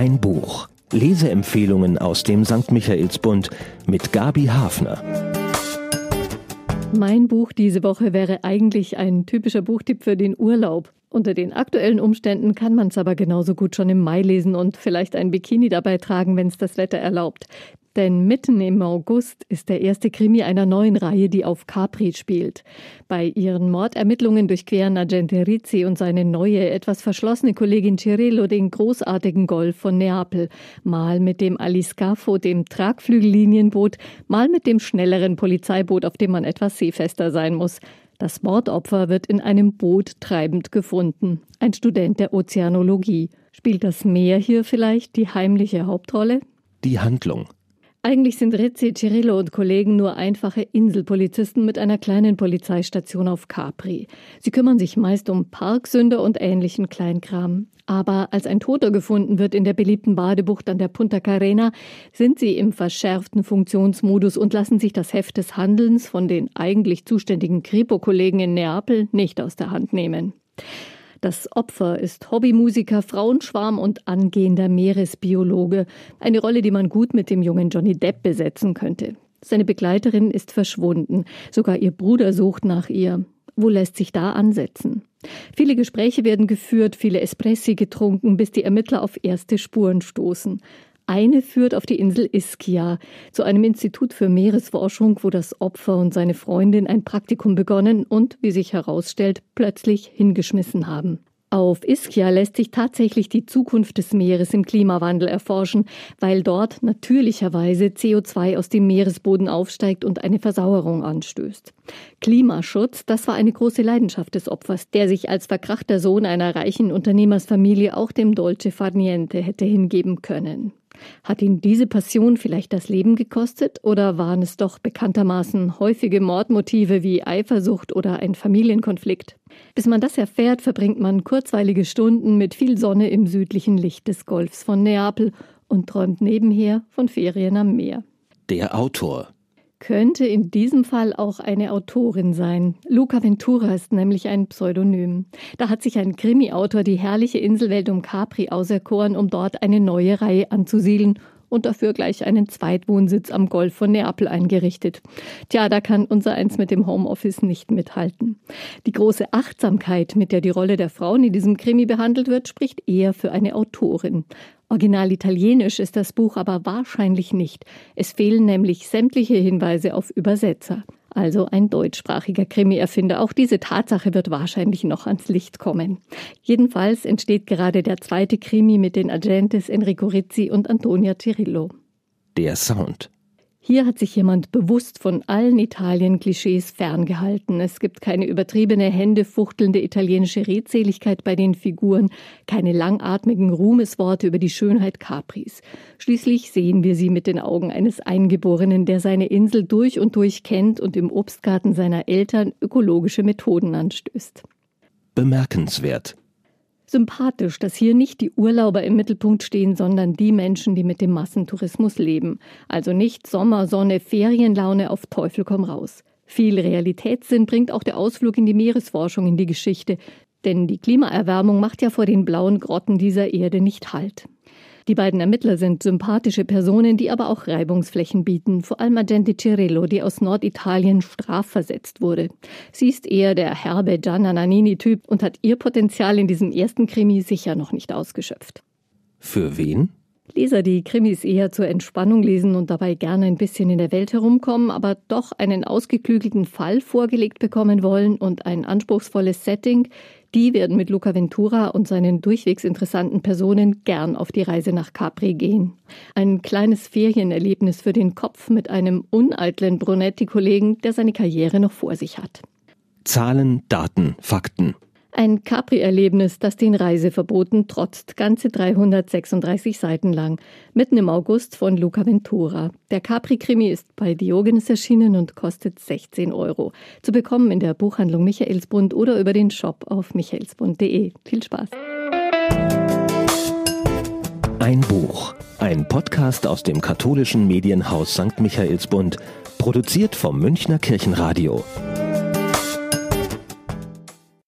Ein Buch. Leseempfehlungen aus dem St. Michaelsbund mit Gabi Hafner. Mein Buch diese Woche wäre eigentlich ein typischer Buchtipp für den Urlaub. Unter den aktuellen Umständen kann man es aber genauso gut schon im Mai lesen und vielleicht ein Bikini dabei tragen, wenn es das Wetter erlaubt. Denn mitten im August ist der erste Krimi einer neuen Reihe, die auf Capri spielt. Bei ihren Mordermittlungen durchqueren Agente Rizzi und seine neue, etwas verschlossene Kollegin Cirillo den großartigen Golf von Neapel. Mal mit dem Aliscafo, dem Tragflügellinienboot, mal mit dem schnelleren Polizeiboot, auf dem man etwas seefester sein muss. Das Mordopfer wird in einem Boot treibend gefunden. Ein Student der Ozeanologie. Spielt das Meer hier vielleicht die heimliche Hauptrolle? Die Handlung. Eigentlich sind Rizzi, Cirillo und Kollegen nur einfache Inselpolizisten mit einer kleinen Polizeistation auf Capri. Sie kümmern sich meist um Parksünder und ähnlichen Kleinkram. Aber als ein Toter gefunden wird in der beliebten Badebucht an der Punta Carena, sind sie im verschärften Funktionsmodus und lassen sich das Heft des Handelns von den eigentlich zuständigen Kripo-Kollegen in Neapel nicht aus der Hand nehmen. Das Opfer ist Hobbymusiker, Frauenschwarm und angehender Meeresbiologe. Eine Rolle, die man gut mit dem jungen Johnny Depp besetzen könnte. Seine Begleiterin ist verschwunden. Sogar ihr Bruder sucht nach ihr. Wo lässt sich da ansetzen? Viele Gespräche werden geführt, viele Espressi getrunken, bis die Ermittler auf erste Spuren stoßen. Eine führt auf die Insel Ischia, zu einem Institut für Meeresforschung, wo das Opfer und seine Freundin ein Praktikum begonnen und, wie sich herausstellt, plötzlich hingeschmissen haben. Auf Ischia lässt sich tatsächlich die Zukunft des Meeres im Klimawandel erforschen, weil dort natürlicherweise CO2 aus dem Meeresboden aufsteigt und eine Versauerung anstößt. Klimaschutz, das war eine große Leidenschaft des Opfers, der sich als verkrachter Sohn einer reichen Unternehmersfamilie auch dem Dolce Far Niente hätte hingeben können. Hat ihn diese Passion vielleicht das Leben gekostet oder waren es doch bekanntermaßen häufige Mordmotive wie Eifersucht oder ein Familienkonflikt? Bis man das erfährt, verbringt man kurzweilige Stunden mit viel Sonne im südlichen Licht des Golfs von Neapel und träumt nebenher von Ferien am Meer. Der Autor könnte in diesem Fall auch eine Autorin sein. Luca Ventura ist nämlich ein Pseudonym. Da hat sich ein Krimi-Autor die herrliche Inselwelt um Capri auserkoren, um dort eine neue Reihe anzusiedeln und dafür gleich einen Zweitwohnsitz am Golf von Neapel eingerichtet. Tja, da kann unser eins mit dem Homeoffice nicht mithalten. Die große Achtsamkeit, mit der die Rolle der Frauen in diesem Krimi behandelt wird, spricht eher für eine Autorin. Original italienisch ist das Buch aber wahrscheinlich nicht. Es fehlen nämlich sämtliche Hinweise auf Übersetzer. Also ein deutschsprachiger Krimi-Erfinder. Auch diese Tatsache wird wahrscheinlich noch ans Licht kommen. Jedenfalls entsteht gerade der zweite Krimi mit den Agentes Enrico Rizzi und Antonia Cirillo. Der Sound. Hier hat sich jemand bewusst von allen Italien-Klischees ferngehalten. Es gibt keine übertriebene, händefuchtelnde italienische Redseligkeit bei den Figuren, keine langatmigen Ruhmesworte über die Schönheit Capris. Schließlich sehen wir sie mit den Augen eines Eingeborenen, der seine Insel durch und durch kennt und im Obstgarten seiner Eltern ökologische Methoden anstößt. Bemerkenswert sympathisch, dass hier nicht die Urlauber im Mittelpunkt stehen, sondern die Menschen, die mit dem Massentourismus leben. Also nicht Sommer, Sonne, Ferienlaune auf Teufel komm raus. Viel Realitätssinn bringt auch der Ausflug in die Meeresforschung in die Geschichte, denn die Klimaerwärmung macht ja vor den blauen Grotten dieser Erde nicht Halt. Die beiden Ermittler sind sympathische Personen, die aber auch Reibungsflächen bieten, vor allem Agente Cirillo, die aus Norditalien strafversetzt wurde. Sie ist eher der herbe Gianna Nannini-Typ und hat ihr Potenzial in diesem ersten Krimi sicher noch nicht ausgeschöpft. Für wen? Leser, die Krimis eher zur Entspannung lesen und dabei gerne ein bisschen in der Welt herumkommen, aber doch einen ausgeklügelten Fall vorgelegt bekommen wollen und ein anspruchsvolles Setting, die werden mit Luca Ventura und seinen durchwegs interessanten Personen gern auf die Reise nach Capri gehen. Ein kleines Ferienerlebnis für den Kopf mit einem uneitlen Brunetti-Kollegen, der seine Karriere noch vor sich hat. Zahlen, Daten, Fakten. Ein Capri-Erlebnis, das den Reiseverboten trotzt, ganze 336 Seiten lang, mitten im August von Luca Ventura. Der Capri-Krimi ist bei Diogenes erschienen und kostet 16 Euro. Zu bekommen in der Buchhandlung Michaelsbund oder über den Shop auf michaelsbund.de. Viel Spaß! Ein Buch, ein Podcast aus dem katholischen Medienhaus St. Michaelsbund, produziert vom Münchner Kirchenradio.